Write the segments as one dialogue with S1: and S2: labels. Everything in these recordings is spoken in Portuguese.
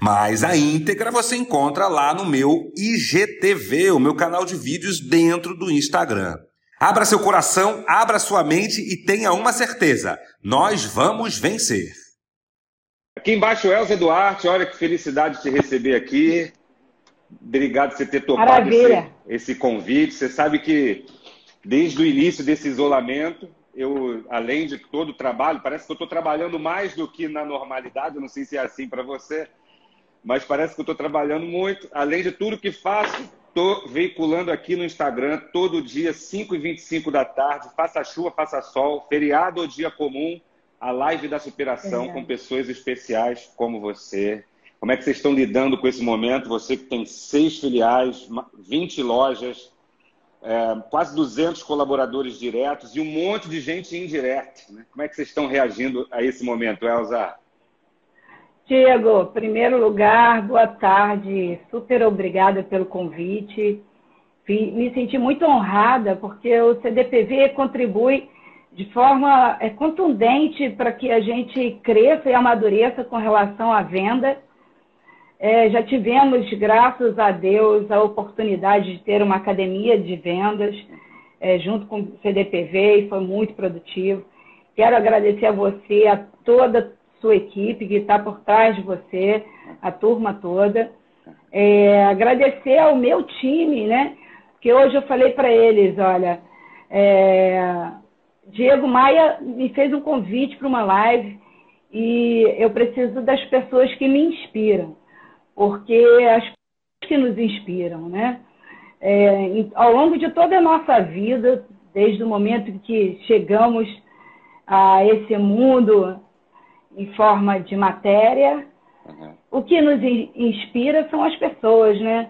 S1: Mas a íntegra você encontra lá no meu IGTV, o meu canal de vídeos dentro do Instagram. Abra seu coração, abra sua mente e tenha uma certeza: nós vamos vencer.
S2: Aqui embaixo, Elza Duarte, olha que felicidade te receber aqui. Obrigado por você ter topado esse, esse convite. Você sabe que desde o início desse isolamento, eu, além de todo o trabalho, parece que eu estou trabalhando mais do que na normalidade, eu não sei se é assim para você, mas parece que eu estou trabalhando muito. Além de tudo que faço, estou veiculando aqui no Instagram todo dia, 5h25 da tarde, faça chuva, faça sol, feriado ou dia comum, a live da superação é. com pessoas especiais como você. Como é que vocês estão lidando com esse momento? Você que tem seis filiais, 20 lojas, é, quase 200 colaboradores diretos e um monte de gente indireta. Né? Como é que vocês estão reagindo a esse momento, Elza?
S3: Diego, primeiro lugar, boa tarde. Super obrigada pelo convite. Me senti muito honrada porque o CDPV contribui de forma é, contundente para que a gente cresça e amadureça com relação à venda. É, já tivemos, graças a Deus, a oportunidade de ter uma academia de vendas é, junto com o CDPV e foi muito produtivo. Quero agradecer a você, a toda sua equipe que está por trás de você, a turma toda. É, agradecer ao meu time, né? Que hoje eu falei para eles, olha, é, Diego Maia me fez um convite para uma live e eu preciso das pessoas que me inspiram, porque as pessoas que nos inspiram, né? É, ao longo de toda a nossa vida, desde o momento que chegamos a esse mundo em forma de matéria. Uhum. O que nos inspira são as pessoas, né?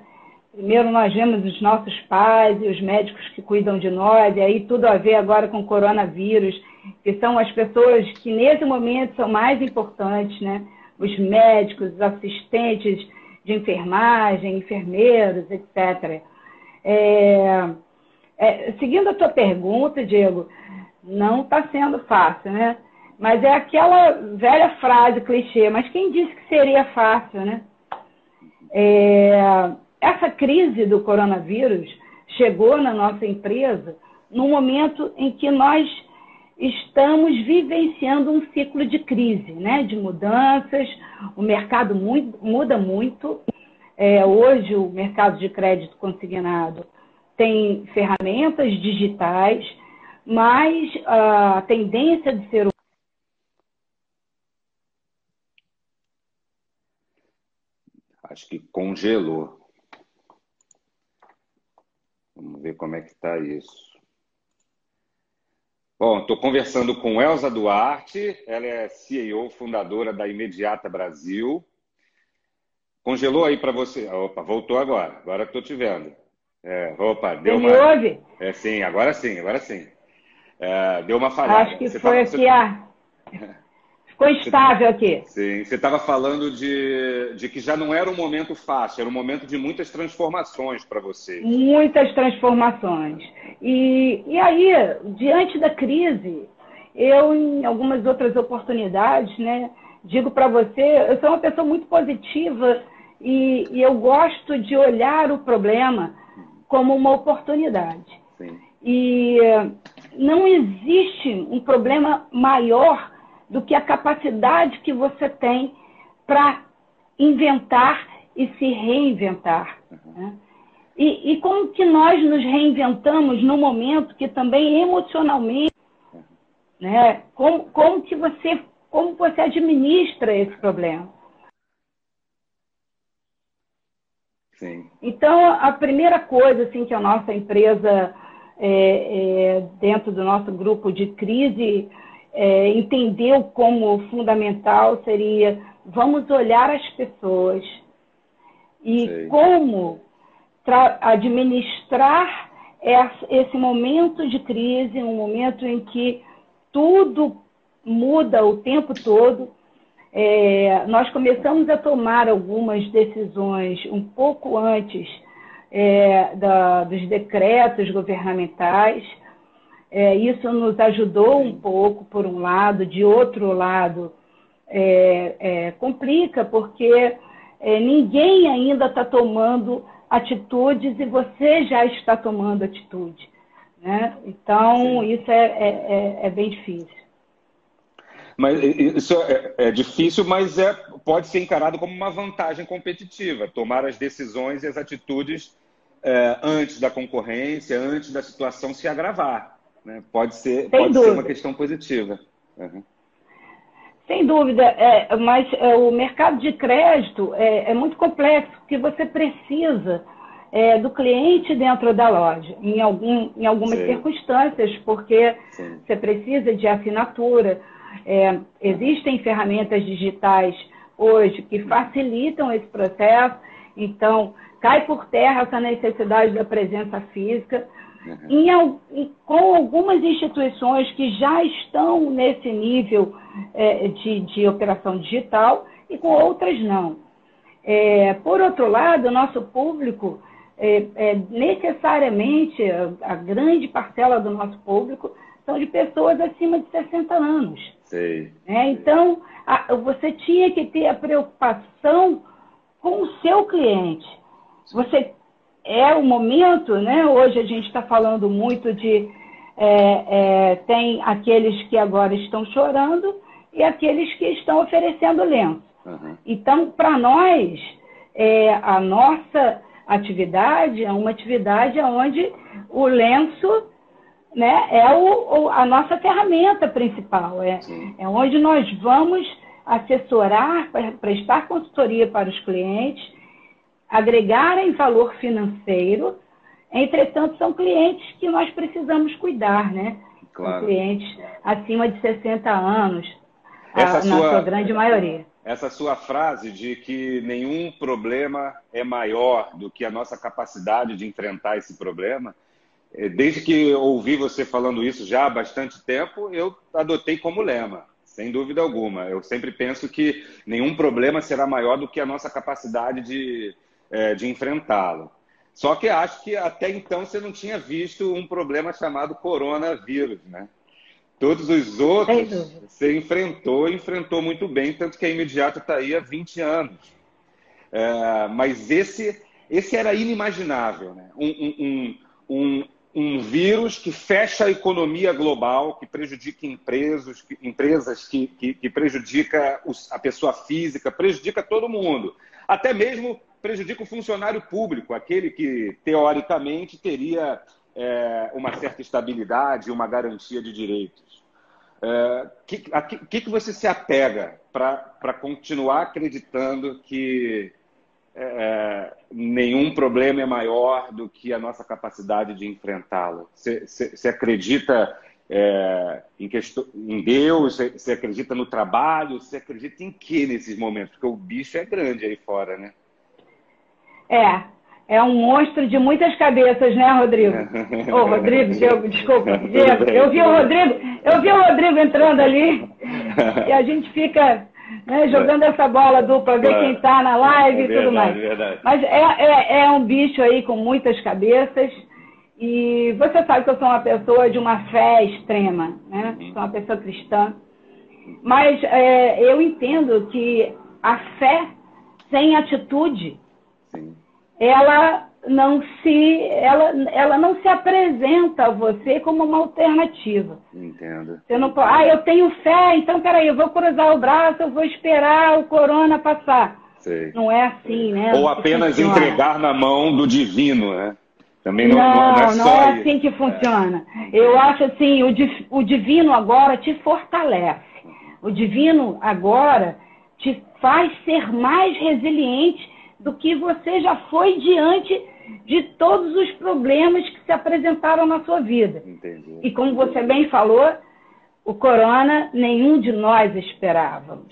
S3: Primeiro nós vemos os nossos pais e os médicos que cuidam de nós, e aí tudo a ver agora com o coronavírus, que são as pessoas que nesse momento são mais importantes, né? Os médicos, os assistentes de enfermagem, enfermeiros, etc. É, é, seguindo a tua pergunta, Diego, não está sendo fácil, né? Mas é aquela velha frase clichê, mas quem disse que seria fácil, né? É, essa crise do coronavírus chegou na nossa empresa no momento em que nós estamos vivenciando um ciclo de crise, né? de mudanças, o mercado muito, muda muito. É, hoje, o mercado de crédito consignado tem ferramentas digitais, mas a tendência de ser
S2: Acho que congelou. Vamos ver como é que está isso. Bom, estou conversando com Elza Duarte, ela é CEO, fundadora da Imediata Brasil. Congelou aí para você? Opa, voltou agora. Agora estou te vendo. É, opa, deu
S3: você
S2: uma.
S3: Me ouve?
S2: É, sim, agora sim, agora sim. É, deu uma falhada.
S3: Acho que você foi tá... aqui a. ficou estável aqui.
S2: Sim, você estava falando de, de que já não era um momento fácil, era um momento de muitas transformações para você.
S3: Muitas transformações. E, e aí, diante da crise, eu, em algumas outras oportunidades, né, digo para você, eu sou uma pessoa muito positiva e, e eu gosto de olhar o problema como uma oportunidade. Sim. E não existe um problema maior do que a capacidade que você tem para inventar e se reinventar. Né? E, e, como que nós nos reinventamos no momento que também emocionalmente, né? Como, como que você, como você administra esse problema? Sim. Então, a primeira coisa assim que a nossa empresa, é, é, dentro do nosso grupo de crise, é, entendeu como fundamental seria vamos olhar as pessoas e Sei. como administrar esse momento de crise, um momento em que tudo muda o tempo todo. É, nós começamos a tomar algumas decisões um pouco antes é, da, dos decretos governamentais. É, isso nos ajudou um pouco, por um lado, de outro lado, é, é, complica, porque é, ninguém ainda está tomando atitudes e você já está tomando atitude. Né? Então, Sim. isso é, é, é, é, bem difícil.
S2: Mas isso é, é, difícil, mas é, pode ser encarado como uma vantagem competitiva, tomar as decisões e as atitudes é, antes da concorrência, antes da situação se agravar. Né? Pode, ser, pode ser uma questão positiva. Uhum.
S3: Sem dúvida, é, mas é, o mercado de crédito é, é, muito complexo, porque você precisa é, do cliente dentro da loja, em, algum, em algumas Sim. circunstâncias, porque Sim. você precisa de assinatura. É, existem ferramentas digitais hoje que facilitam esse processo, então cai por terra essa necessidade da presença física. Uhum. Em, com algumas instituições que já estão nesse nível é, de, de, operação digital e com outras não. É, por outro lado, o nosso público, é, é necessariamente, a, a, grande parcela do nosso público são de pessoas acima de 60 anos.
S2: Sei.
S3: É, então, a, você tinha que ter a preocupação com o seu cliente. Você é o momento, né? Hoje a gente está falando muito de é, é, tem aqueles que agora estão chorando e aqueles que estão oferecendo lenço. Uhum. Então, para nós, é, a nossa atividade é uma atividade onde o lenço né, é o, o, a nossa ferramenta principal, é, é onde nós vamos assessorar, prestar consultoria para os clientes agregarem valor financeiro, entretanto, são clientes que nós precisamos cuidar, né? Claro. São clientes acima de 60 anos, a, sua, na sua grande maioria.
S2: Essa sua frase de que nenhum problema é maior do que a nossa capacidade de enfrentar esse problema, eh, desde que ouvi você falando isso já há bastante tempo, eu adotei como lema. Sem dúvida alguma. Eu sempre penso que nenhum problema será maior do que a nossa capacidade de, é, de enfrentá-lo. Só que acho que até então você não tinha visto um problema chamado coronavírus, né? Todos os outros você enfrentou, enfrentou muito bem, tanto que a imediato está aí há 20 anos. É, mas esse, esse era inimaginável, né? Um, um, um, um, vírus que fecha a economia global, que prejudica empresas, empresas que, que, que prejudica a pessoa física, prejudica todo mundo. Até mesmo prejudica o funcionário público, aquele que, teoricamente, teria é, uma certa estabilidade, uma garantia de direitos. É, que, que, que você se apega para continuar acreditando que é, nenhum problema é maior do que a nossa capacidade de enfrentá-lo? Você acredita é, em, questão, em Deus? Você acredita no trabalho? Você acredita em que nesses momentos? Porque o bicho é grande aí fora, né?
S3: É, é um monstro de muitas cabeças, né, Rodrigo? Ô, oh, Rodrigo, Diego, desculpa, Diego. Eu vi o Rodrigo, eu vi o Rodrigo entrando ali e a gente fica né, jogando essa bola dupla, ver quem está na live e tudo mais. Verdade. Mas é, é, é um bicho aí com muitas cabeças. E você sabe que eu sou uma pessoa de uma fé extrema, né? Uhum. Sou uma pessoa cristã. Mas é, eu entendo que a fé sem atitude ela não se ela, ela não se apresenta a você como uma alternativa.
S2: Entendo.
S3: Você não pode, ah, eu tenho fé, então peraí, eu vou cruzar o braço, eu vou esperar o corona passar. Sei. Não é assim, né?
S2: Ou apenas entregar na mão do divino, né?
S3: Também não, não, não, é, não é assim que funciona. É. Eu acho assim, o, o divino agora te fortalece. O divino agora te faz ser mais resiliente do que você já foi diante de todos os problemas que se apresentaram na sua vida. Entendi. E como você bem falou, o corona nenhum de nós esperávamos.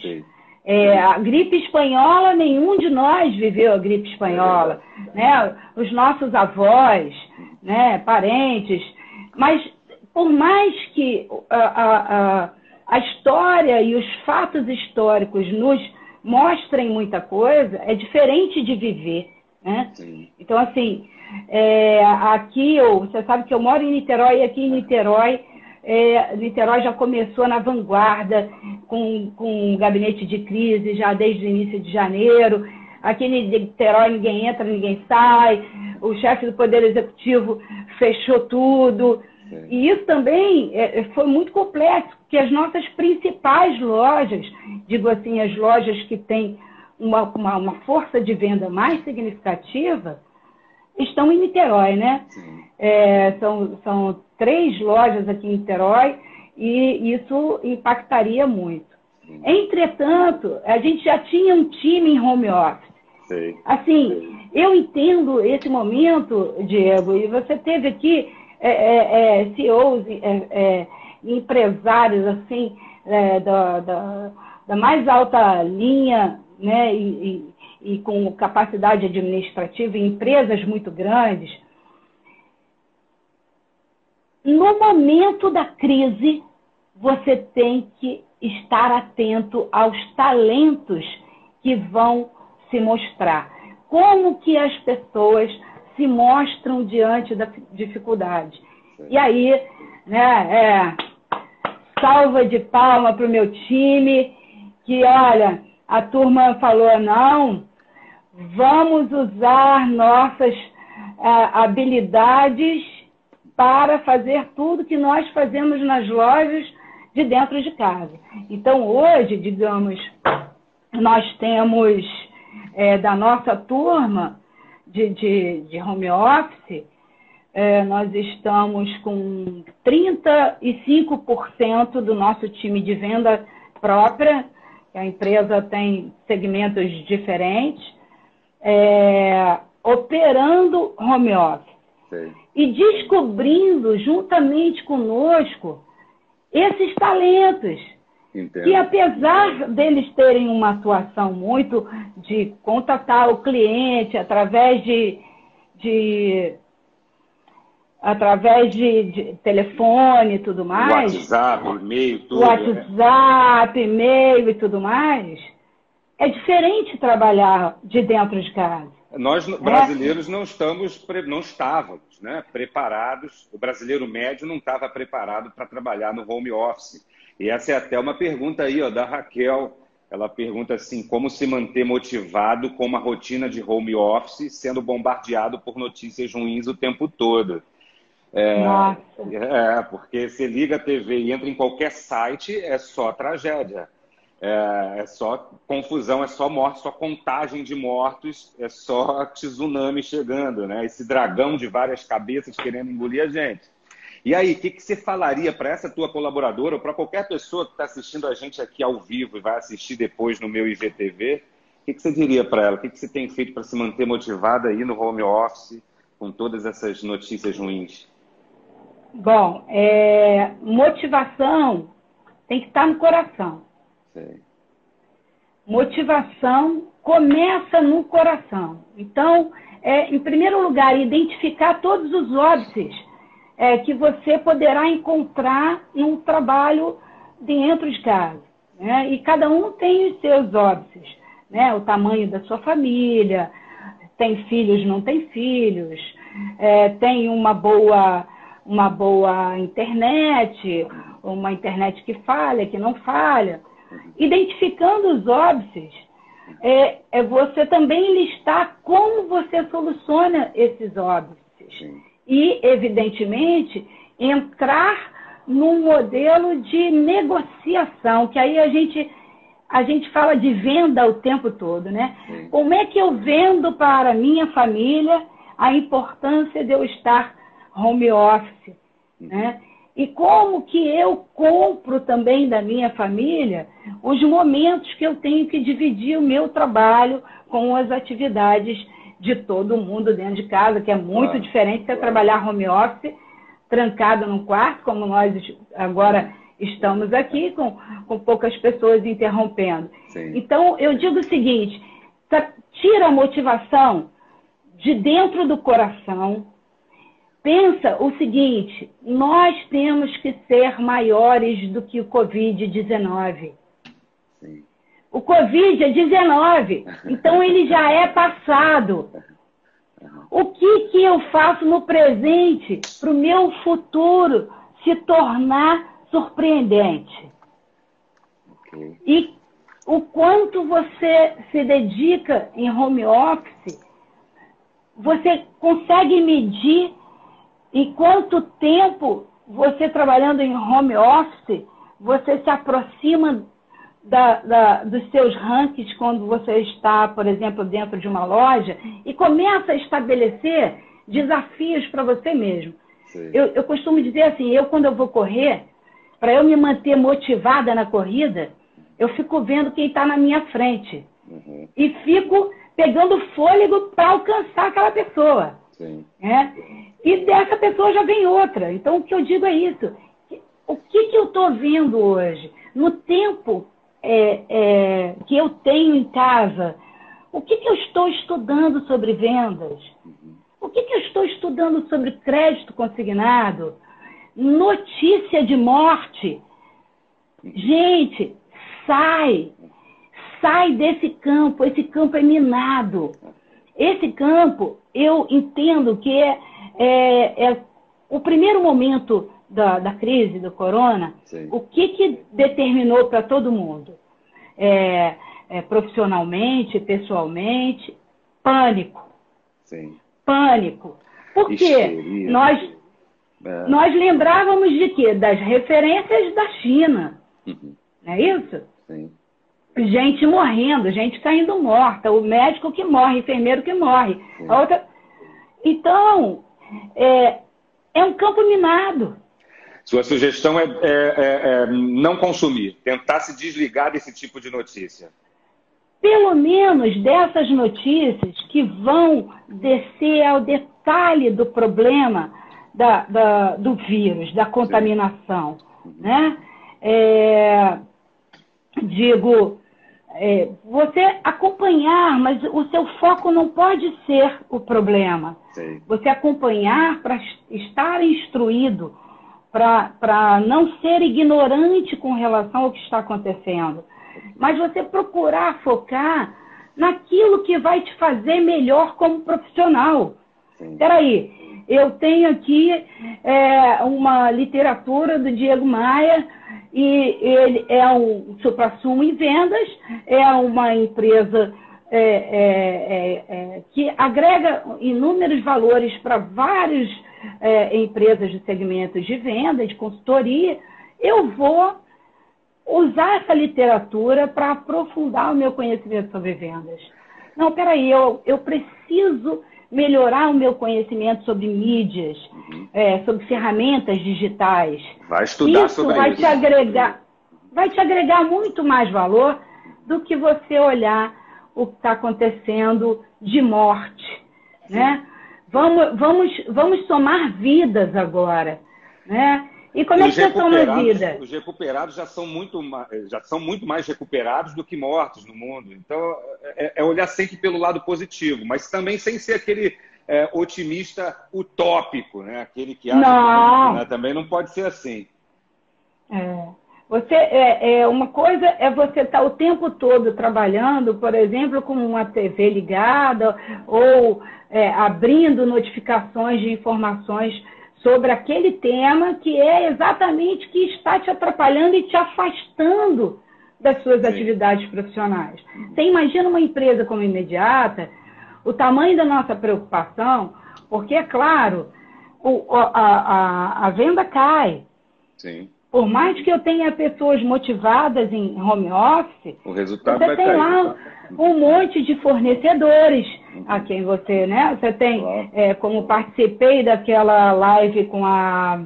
S3: É, a gripe espanhola, nenhum de nós viveu a gripe espanhola, né? Os nossos avós, né? Parentes, mas por mais que a, a, a história e os fatos históricos nos mostrem muita coisa, é diferente de viver, né? Então, assim, é, aqui, eu, você sabe que eu moro em Niterói, e aqui em Niterói, é, Niterói já começou na vanguarda com, com um gabinete de crise já desde o início de janeiro. Aqui em Niterói ninguém entra, ninguém sai. O chefe do Poder Executivo fechou tudo. E isso também é, foi muito complexo, porque as nossas principais lojas, digo assim, as lojas que têm uma, uma, uma força de venda mais significativa, estão em Niterói, né? É, são, são três lojas aqui em Niterói e isso impactaria muito. Sim. Entretanto, a gente já tinha um time em home office. Sim. Assim, Sim. eu entendo esse momento, Diego, e você teve aqui é, é, é CEOs, é, é, empresários assim da, da, da, mais alta linha, né, e, e, e com capacidade administrativa em empresas muito grandes no momento da crise, você tem que estar atento aos talentos que vão se mostrar. Como que as pessoas se mostram diante da dificuldade. E aí, né, é, salva de palma para o meu time, que olha, a turma falou, não, vamos usar nossas é, habilidades para fazer tudo que nós fazemos nas lojas de dentro de casa. Então, hoje, digamos, nós temos é, da nossa turma de, de, de home office, é, nós estamos com 35% do nosso time de venda própria, a empresa tem segmentos diferentes, é, operando home office. Sim e descobrindo juntamente conosco esses talentos. Entendo. Que apesar deles terem uma atuação muito de contatar o cliente através de, de através de, de, telefone e tudo mais.
S2: WhatsApp, e-mail, tudo.
S3: Né? WhatsApp, né? e-mail e tudo mais. É diferente trabalhar de dentro de casa.
S2: Nós é. brasileiros não estamos, não estávamos, né, preparados. O brasileiro médio não estava preparado para trabalhar no home office. E essa é até uma pergunta aí, ó, da Raquel. Ela pergunta assim: como se manter motivado com uma rotina de home office, sendo bombardeado por notícias ruins o tempo todo? É, Nossa. é porque você liga a TV e entra em qualquer site, é só tragédia é, é, só confusão, é só morte, só contagem de mortos, é só tsunami chegando, né? Esse dragão de várias cabeças querendo engolir a gente. E aí, o que, que, você falaria para essa tua colaboradora ou para qualquer pessoa que está assistindo a gente aqui ao vivo e vai assistir depois no meu IGTV? O que, que você diria para ela? O que, que você tem feito para se manter motivada aí no home office com todas essas notícias ruins?
S3: Bom, é, motivação tem que estar no coração. Motivação começa no coração. Então, é, em primeiro lugar, identificar todos os óbices é, que você poderá encontrar num trabalho dentro de casa. Né? E cada um tem os seus óbices, né? o tamanho da sua família, tem filhos, não tem filhos, é, tem uma boa, uma boa internet, uma internet que falha, que não falha. Identificando os óbices, é, é você também listar como você soluciona esses óbices. E, evidentemente, entrar num modelo de negociação, que aí a gente, a gente fala de venda o tempo todo, né? Sim. Como é que eu vendo para a minha família a importância de eu estar home office, né? E como que eu compro também da minha família os momentos que eu tenho que dividir o meu trabalho com as atividades de todo mundo dentro de casa, que é muito claro, diferente de claro. trabalhar home office trancado num quarto, como nós agora estamos aqui com, com poucas pessoas interrompendo. Sim. Então, eu digo o seguinte: tira a motivação de dentro do coração. Pensa o seguinte: nós temos que ser maiores do que o Covid-19. O Covid é 19, então ele já é passado. O que, que eu faço no presente para o meu futuro se tornar surpreendente? Okay. E o quanto você se dedica em home office, você consegue medir em quanto tempo você trabalhando em home office, você se aproxima da, da, dos seus rankings quando você está, por exemplo, dentro de uma loja e começa a estabelecer desafios para você mesmo. Eu, eu costumo dizer assim, eu quando eu vou correr, para eu me manter motivada na corrida, eu fico vendo quem está na minha frente. Uhum. E fico pegando fôlego para alcançar aquela pessoa. Sim. É? E dessa pessoa já vem outra. Então, o que eu digo é isso. O que, que eu estou vendo hoje? No tempo é, é, que eu tenho em casa, o que, que eu estou estudando sobre vendas? O que, que eu estou estudando sobre crédito consignado? Notícia de morte? Gente, sai, sai desse campo, esse campo é minado. Esse campo, eu entendo que é, é, é o primeiro momento da, da crise do corona, Sim. o que, que determinou para todo mundo? É, é, profissionalmente, pessoalmente, pânico. Sim. Pânico. Por quê? Nós, é. nós lembrávamos de quê? Das referências da China. Uhum. Não é isso? Sim. Gente morrendo, gente caindo morta, o médico que morre, enfermeiro que morre. Outra... Então, é, é um campo minado.
S2: Sua sugestão é, é, é, é, não consumir, tentar se desligar desse tipo de notícia.
S3: Pelo menos dessas notícias que vão descer ao detalhe do problema da, da, do vírus, da contaminação. Né? É, digo, é, você acompanhar, mas o seu foco não pode ser o problema. Sim. Você acompanhar para estar instruído, para não ser ignorante com relação ao que está acontecendo. Mas você procurar focar naquilo que vai te fazer melhor como profissional. Espera aí, eu tenho aqui é, uma literatura do Diego Maia e ele é um supra-sumo em vendas, é uma empresa é, é, é, é que agrega inúmeros valores para várias é, empresas de segmentos de venda, de consultoria. Eu vou usar essa literatura para aprofundar o meu conhecimento sobre vendas. Não, peraí, eu, eu preciso melhorar o meu conhecimento sobre mídias, uhum. é, sobre ferramentas digitais.
S2: Vai estudar
S3: isso sobre vai isso. Te agregar, vai te agregar muito mais valor do que você olhar o que está acontecendo de morte, né? Vamos, vamos, vamos somar vidas agora, né? E como é que você soma vida?
S2: Os recuperados já são, muito, já são muito mais recuperados do que mortos no mundo. Então, é, é olhar sempre pelo lado positivo, mas também sem ser aquele é, otimista utópico, né? Aquele que acha
S3: não.
S2: Que, né? também não pode ser assim.
S3: É. Você é, é, uma coisa é você estar o tempo todo trabalhando, por exemplo, com uma TV ligada ou é, abrindo notificações de informações sobre aquele tema que é exatamente que está te atrapalhando e te afastando das suas Sim. atividades profissionais. Você imagina uma empresa como imediata, o tamanho da nossa preocupação, porque, é claro, o, a, a, a, venda cai. Sim. Por mais que eu tenha pessoas motivadas em home office,
S2: o resultado
S3: você tem
S2: cair.
S3: lá um monte de fornecedores a quem você, né? Você tem, é, como participei daquela live com a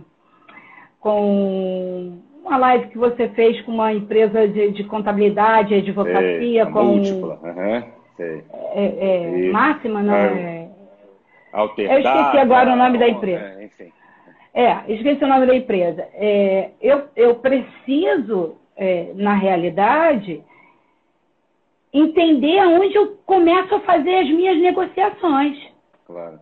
S3: com uma live que você fez com uma empresa de, de contabilidade, advocacia, com
S2: múltipla. Uhum.
S3: É, é, máxima, não
S2: é?
S3: Eu esqueci agora o nome da empresa.
S2: É, enfim.
S3: É, esqueci o nome da empresa. É, eu, eu preciso, é, na realidade, entender aonde eu começo a fazer as minhas negociações.
S2: Claro.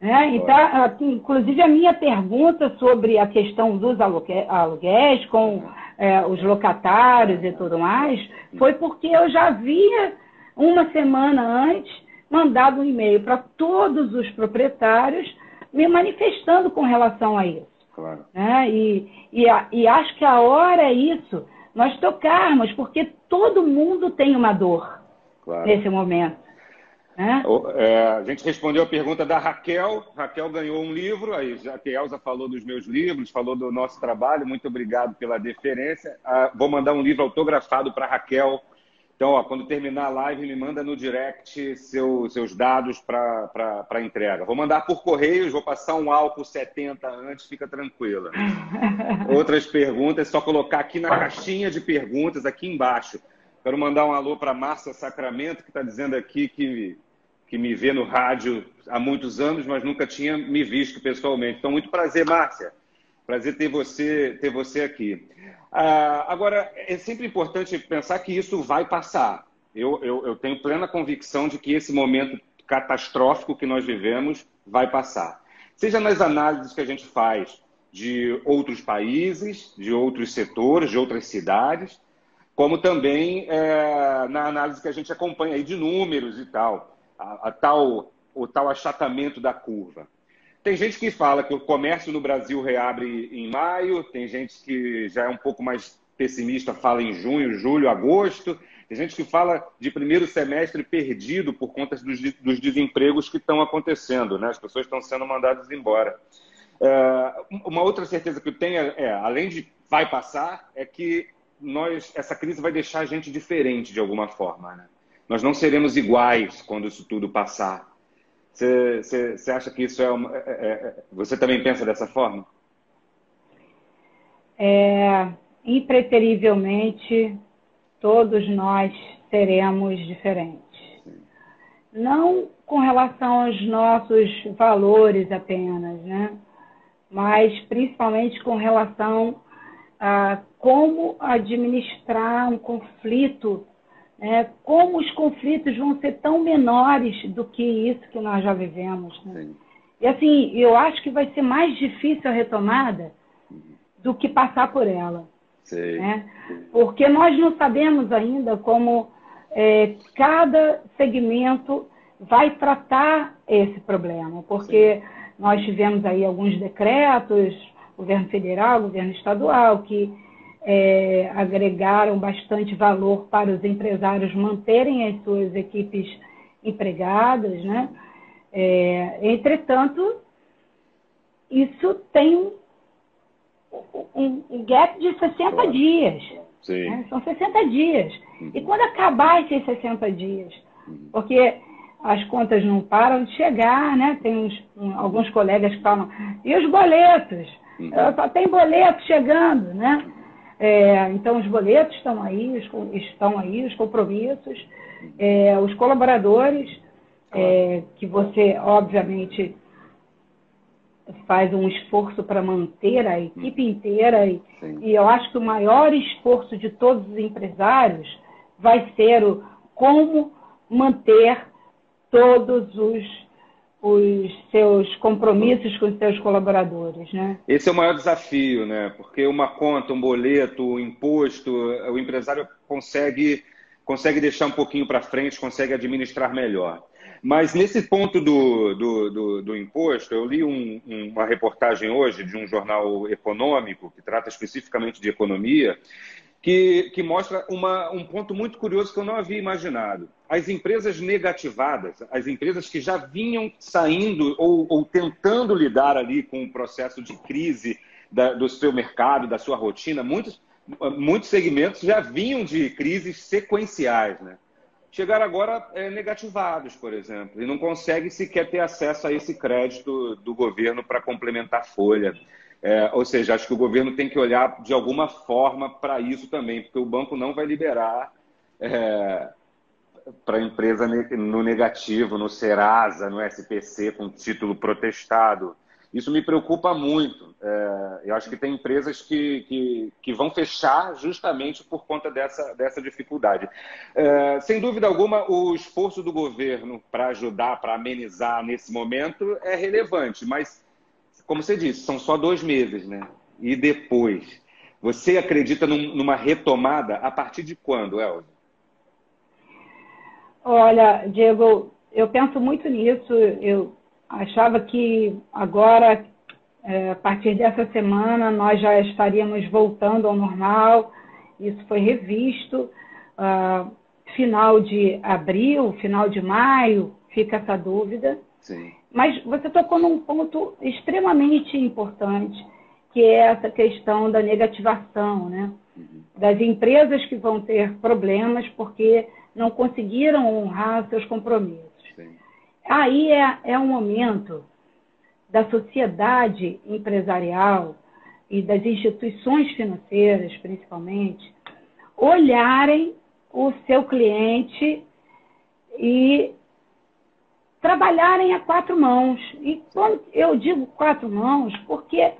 S3: É, então, inclusive, a minha pergunta sobre a questão dos aluguéis com é, os locatários e tudo mais foi porque eu já havia, uma semana antes, mandado um e-mail para todos os proprietários me manifestando com relação a isso.
S2: Claro.
S3: É, e, e, e acho que a hora é isso, nós tocarmos, porque todo mundo tem uma dor claro. nesse momento.
S2: É, a gente respondeu a pergunta da Raquel. Raquel ganhou um livro, aí já que Elza falou dos meus livros, falou do nosso trabalho, muito obrigado pela deferência. Ah, vou mandar um livro autografado para Raquel. Então, ó, quando terminar a live, me manda no direct seu, seus dados para entrega. Vou mandar por correios, vou passar um álcool 70 antes, fica tranquila. Outras perguntas, é só colocar aqui na caixinha de perguntas, aqui embaixo. Quero mandar um alô para Márcia Sacramento, que está dizendo aqui que que me vê no rádio há muitos anos, mas nunca tinha me visto pessoalmente. Então, muito prazer, Márcia. Prazer ter você, ter você aqui. Ah, agora, é sempre importante pensar que isso vai passar. Eu, eu, eu tenho plena convicção de que esse momento catastrófico que nós vivemos vai passar. Seja nas análises que a gente faz de outros países, de outros setores, de outras cidades, como também é, na análise que a gente acompanha aí de números e tal a, a tal, o tal achatamento da curva. Tem gente que fala que o comércio no Brasil reabre em maio, tem gente que já é um pouco mais pessimista, fala em junho, julho, agosto. Tem gente que fala de primeiro semestre perdido por conta dos, dos desempregos que estão acontecendo, né? As pessoas estão sendo mandadas embora. É, uma outra certeza que eu tenho é, é, além de vai passar, é que nós, essa crise vai deixar a gente diferente de alguma forma, né? nós não seremos iguais quando isso tudo passar. Você acha que isso é, uma, é, é, é, Você também pensa dessa forma?
S3: É, impreterivelmente, todos nós seremos diferentes. Não com relação aos nossos valores apenas, né? mas principalmente com relação a como administrar um conflito né, como os conflitos vão ser tão menores do que isso que nós já vivemos. Né? E assim, eu acho que vai ser mais difícil a retomada do que passar por ela. Né? Porque nós não sabemos ainda como é, cada segmento vai tratar esse problema, porque Sim. nós tivemos aí alguns decretos, governo federal, governo estadual, que é, agregaram bastante valor para os empresários manterem as suas equipes empregadas, né? É, entretanto, isso tem um, um, gap de 60 claro. dias. Né? São 60 dias. Uhum. E quando acabar esses 60 dias? Uhum. Porque as contas não param de chegar, né? Tem uns, um, alguns colegas que falam, e os boletos? Uhum. Só tem boleto chegando, né? É, então, os boletos estão aí, os, estão aí, os compromissos, é, os colaboradores, é, que você, obviamente, faz um esforço para manter a equipe inteira, e, e, eu acho que o maior esforço de todos os empresários vai ser o como manter todos os os seus compromissos com os seus colaboradores, né?
S2: Esse é o maior desafio, né? Porque uma conta, um boleto, um imposto, o empresário consegue consegue deixar um pouquinho para frente, consegue administrar melhor. Mas nesse ponto do, do, do, do imposto, eu li um, uma reportagem hoje de um jornal econômico que trata especificamente de economia que, que mostra uma, um ponto muito curioso que eu não havia imaginado. As empresas negativadas, as empresas que já vinham saindo ou, ou tentando lidar ali com o processo de crise da, do seu mercado, da sua rotina, muitos, muitos segmentos já vinham de crises sequenciais, né? Chegaram agora é, negativados, por exemplo, e não conseguem sequer ter acesso a esse crédito do governo para complementar a folha. É, ou seja, acho que o governo tem que olhar de alguma forma para isso também, porque o banco não vai liberar é, para a empresa no negativo, no Serasa, no SPC, com título protestado. Isso me preocupa muito. É, eu acho que tem empresas que, que, que, vão fechar justamente por conta dessa, dessa dificuldade. É, sem dúvida alguma, o esforço do governo para ajudar, para amenizar nesse momento é relevante, mas, como você disse, são só dois meses, né? E depois? Você acredita num, numa retomada a partir de quando, Elza?
S3: Olha, Diego, eu penso muito nisso. Eu achava que agora, é, a partir dessa semana, nós já estaríamos voltando ao normal. Isso foi revisto. Uh, final de abril, final de maio, fica essa dúvida.
S2: Sim.
S3: Mas você tocou num ponto extremamente importante, que é essa questão da negativação, né? Uhum. Das empresas que vão ter problemas porque não conseguiram honrar seus compromissos. Sim. Aí é, é um momento da sociedade empresarial e das instituições financeiras, principalmente, olharem o seu cliente e trabalharem a quatro mãos. E quando eu digo quatro mãos, porque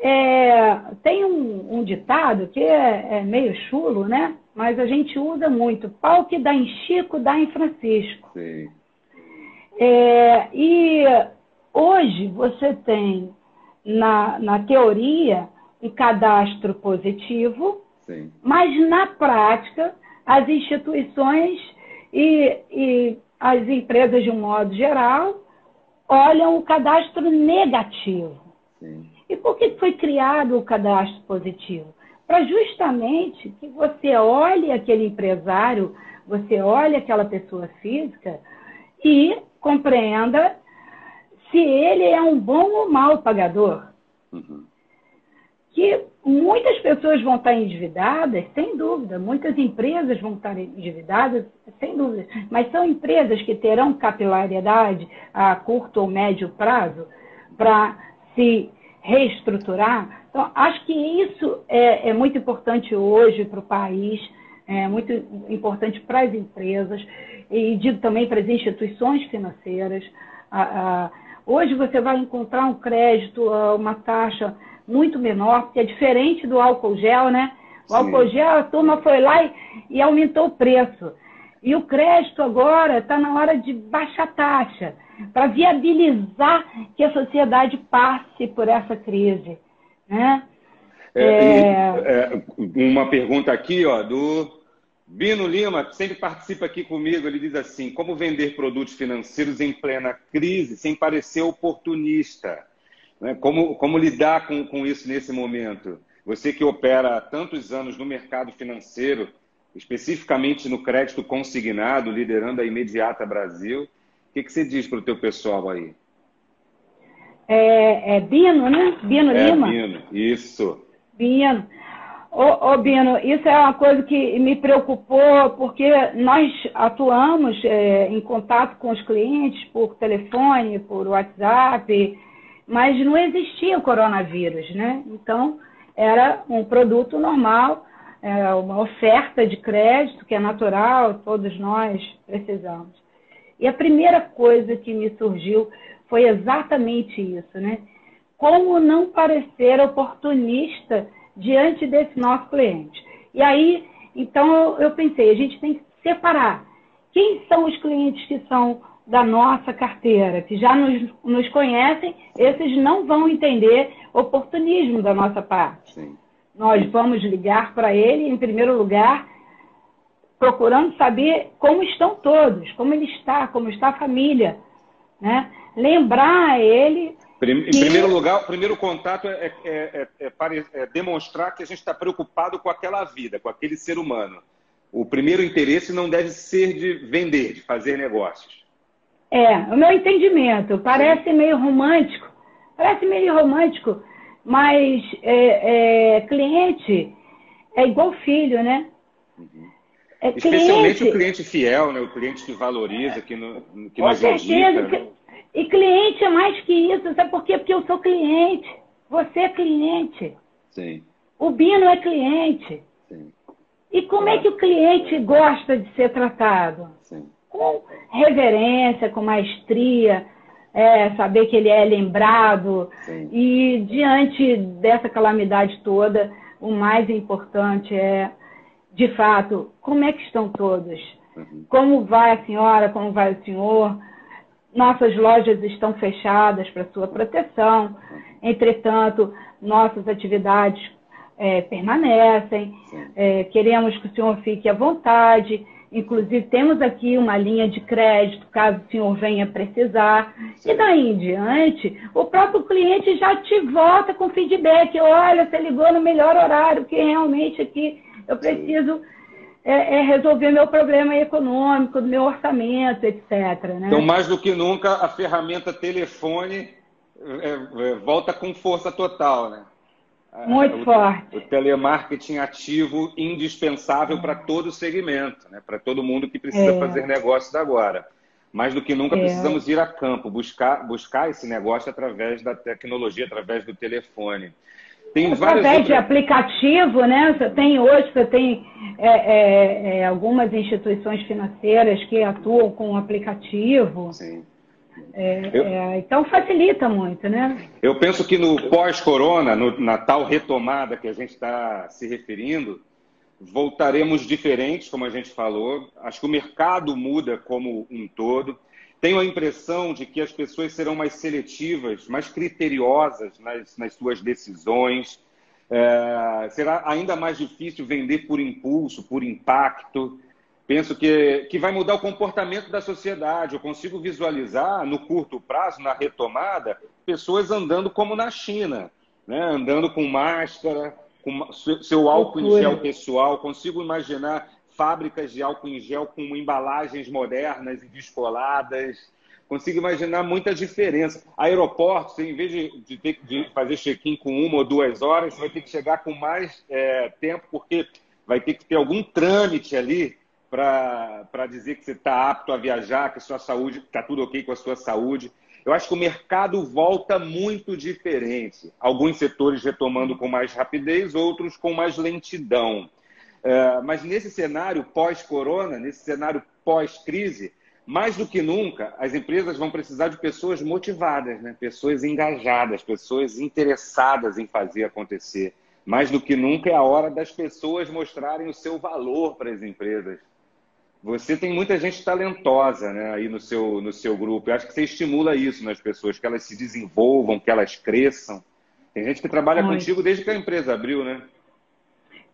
S3: é, tem um, um, ditado que é, é, meio chulo, né? Mas a gente usa muito. Pau que dá em Chico, dá em Francisco.
S2: Sim.
S3: É, e hoje você tem, na, na teoria, um cadastro positivo,
S2: Sim.
S3: mas na prática, as instituições e, e as empresas, de um modo geral, olham o cadastro negativo.
S2: Sim.
S3: E por que foi criado o cadastro positivo? Para justamente que você olhe aquele empresário, você olhe aquela pessoa física e compreenda se ele é um bom ou mau pagador.
S2: Uhum.
S3: Que muitas pessoas vão estar endividadas, sem dúvida, muitas empresas vão estar endividadas, sem dúvida, mas são empresas que terão capilaridade a curto ou médio prazo para se reestruturar. Então, acho que isso é, é muito importante hoje para o país, é muito importante para as empresas e digo também para as instituições financeiras. hoje você vai encontrar um crédito, uma taxa muito menor, que é diferente do álcool gel, né? O Sim. álcool gel, a turma foi lá e, e aumentou o preço. E o crédito agora está na hora de baixar a taxa, para viabilizar que a sociedade passe por essa crise. Né?
S2: É. E, é, uma pergunta aqui ó, do Bino Lima, que sempre participa aqui comigo, ele diz assim: como vender produtos financeiros em plena crise sem parecer oportunista? Né? Como, como lidar com, com isso nesse momento? Você que opera há tantos anos no mercado financeiro, especificamente no crédito consignado, liderando a Imediata Brasil, o que, que você diz para o teu pessoal aí?
S3: É, é Bino, né? Bino
S2: é,
S3: Lima?
S2: Bino, isso.
S3: Bino. Ô, ô, Bino, isso é uma coisa que me preocupou, porque nós atuamos é, em contato com os clientes por telefone, por WhatsApp, mas não existia o coronavírus, né? Então, era um produto normal, é, uma oferta de crédito, que é natural, todos nós precisamos. E a primeira coisa que me surgiu foi exatamente isso, né? Como não parecer oportunista diante desse nosso cliente. E aí, então, eu pensei, a gente tem que separar quem são os clientes que são da nossa carteira, que já nos, nos conhecem, esses não vão entender oportunismo da nossa parte.
S2: Sim.
S3: Nós vamos ligar para ele, em primeiro lugar, procurando saber como estão todos, como ele está, como está a família. Né? Lembrar a ele
S2: em primeiro lugar, o primeiro contato é, é, é, é, demonstrar que a gente está preocupado com aquela vida, com aquele ser humano. O primeiro interesse não deve ser de vender, de fazer negócios.
S3: É, o meu entendimento. Parece meio romântico, parece meio romântico, mas cliente é igual filho, né?
S2: Uhum. Especialmente cliente, o cliente fiel, né? o cliente que valoriza, que, no, que nos certeza,
S3: né? E cliente é mais que isso, sabe por quê? Porque eu sou cliente. Você é cliente.
S2: Sim.
S3: O Bino é cliente.
S2: Sim.
S3: E como é que o cliente gosta de ser tratado?
S2: Sim.
S3: Com reverência, com maestria, é, saber que ele é lembrado. Sim. E diante dessa calamidade toda, o mais importante é, de fato, como é que estão todos? Uhum. Como vai a senhora? Como vai o senhor? Nossas lojas estão fechadas para sua proteção. Entretanto, nossas atividades é, permanecem. É, queremos que o senhor fique à vontade. Inclusive, temos aqui uma linha de crédito, caso o senhor venha precisar. Sim. E daí em diante, o próprio cliente já te volta com feedback. Olha, você ligou no melhor horário, que realmente aqui eu preciso é, é resolver meu problema econômico, meu orçamento, etc. Né?
S2: Então, mais do que nunca, a ferramenta telefone é, é, volta com força total, né?
S3: Muito
S2: o,
S3: forte.
S2: O telemarketing ativo indispensável para todo o segmento, né? para todo mundo que precisa é. fazer negócios agora. Mais do que nunca é. precisamos ir a campo, buscar, buscar esse negócio através da tecnologia, através do telefone.
S3: Tem através outras... de aplicativo, né? Você tem hoje, você tem é, é, é, algumas instituições financeiras que atuam com aplicativo. Sim. É, eu, é, então facilita muito, né?
S2: Eu penso que no pós-corona, na tal retomada que a gente está se referindo, voltaremos diferentes, como a gente falou. Acho que o mercado muda como um todo. Tenho a impressão de que as pessoas serão mais seletivas, mais criteriosas nas, nas suas decisões. É, será ainda mais difícil vender por impulso, por impacto. Penso que, que vai mudar o comportamento da sociedade. Eu consigo visualizar, no curto prazo, na retomada, pessoas andando como na China, né? andando com máscara, com seu álcool em gel pessoal. Consigo imaginar fábricas de álcool em gel com embalagens modernas e descoladas. Consigo imaginar muita diferença. Aeroportos, em vez de, de ter fazer check-in com uma ou duas horas, você vai ter que chegar com mais é, tempo, porque vai ter que ter algum trâmite ali para dizer que você está apto a viajar, que a sua saúde está tudo ok com a sua saúde. Eu acho que o mercado volta muito diferente. Alguns setores retomando com mais rapidez, outros com mais lentidão. É, mas nesse cenário pós-corona, nesse cenário pós-crise, mais do que nunca, as empresas vão precisar de pessoas motivadas, né? pessoas engajadas, pessoas interessadas em fazer acontecer. Mais do que nunca é a hora das pessoas mostrarem o seu valor para as empresas. Você tem muita gente talentosa né, aí no seu, no seu grupo. Eu acho que você estimula isso nas pessoas, que elas se desenvolvam, que elas cresçam. Tem gente que trabalha Muito. contigo desde que a empresa abriu, né?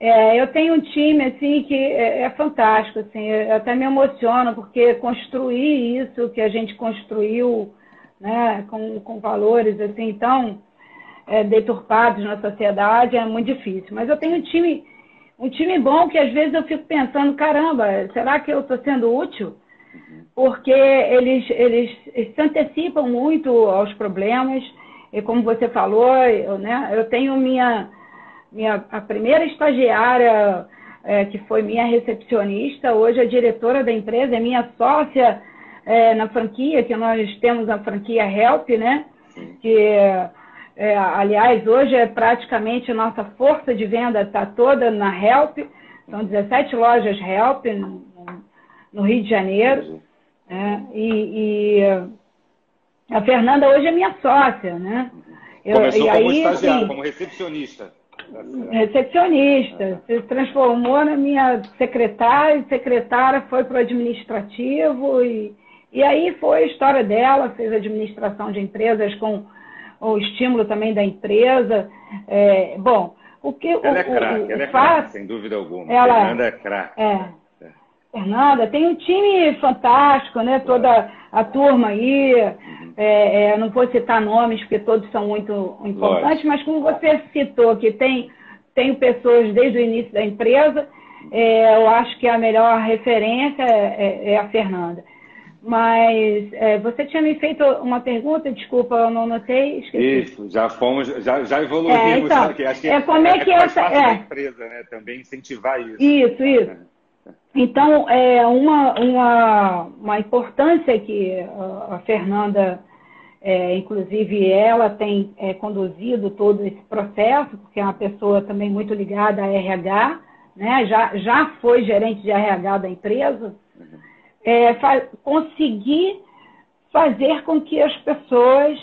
S3: É, eu tenho um time assim que é, é, fantástico, assim, eu até me emociono porque construir isso que a gente construiu, né, com, com valores assim tão é, deturpados na sociedade é muito difícil. Mas eu tenho um time um time bom que às vezes eu fico pensando, caramba, será que eu estou sendo útil? Porque eles, eles, se antecipam muito aos problemas, e como você falou, eu, né, eu tenho minha, minha a primeira estagiária, é, que foi minha recepcionista, hoje é diretora da empresa, é minha sócia é, na franquia, que nós temos a franquia Help, né? Que é, aliás, hoje é praticamente nossa força de venda está toda na Help, são 17 lojas Help no, no Rio de Janeiro. Né? E, e, a Fernanda hoje é minha sócia, né?
S2: Eu, Começou como aí, estagiária, assim, como recepcionista.
S3: Recepcionista, se transformou na minha secretária, secretária foi para o administrativo e, e aí foi a história dela, fez administração de empresas com o estímulo também da empresa. É, bom, o que
S2: ela
S3: o,
S2: é craque, ela é craque, sem dúvida alguma. Ela, Fernanda é craque.
S3: É. é. Fernanda, tem um time fantástico, né? Toda a turma aí. Uhum. É, é, não vou citar nomes, porque todos são muito importantes, Lógico. mas como você citou que tem, tem pessoas desde o início da empresa, é, eu acho que a melhor referência é, é, é a Fernanda. Mas é, você tinha me feito uma pergunta, desculpa, eu não notei.
S2: Esqueci. Isso, já fomos, já, já evoluímos
S3: é, então, aqui. Acho que é, como é, é que essa é
S2: empresa, né? Também incentivar isso.
S3: Isso, isso. Então, é uma, uma, uma importância que a Fernanda, é, inclusive ela tem é, conduzido todo esse processo, porque é uma pessoa também muito ligada a RH, né? já, já foi gerente de RH da empresa, uhum é, conseguir fazer com que as pessoas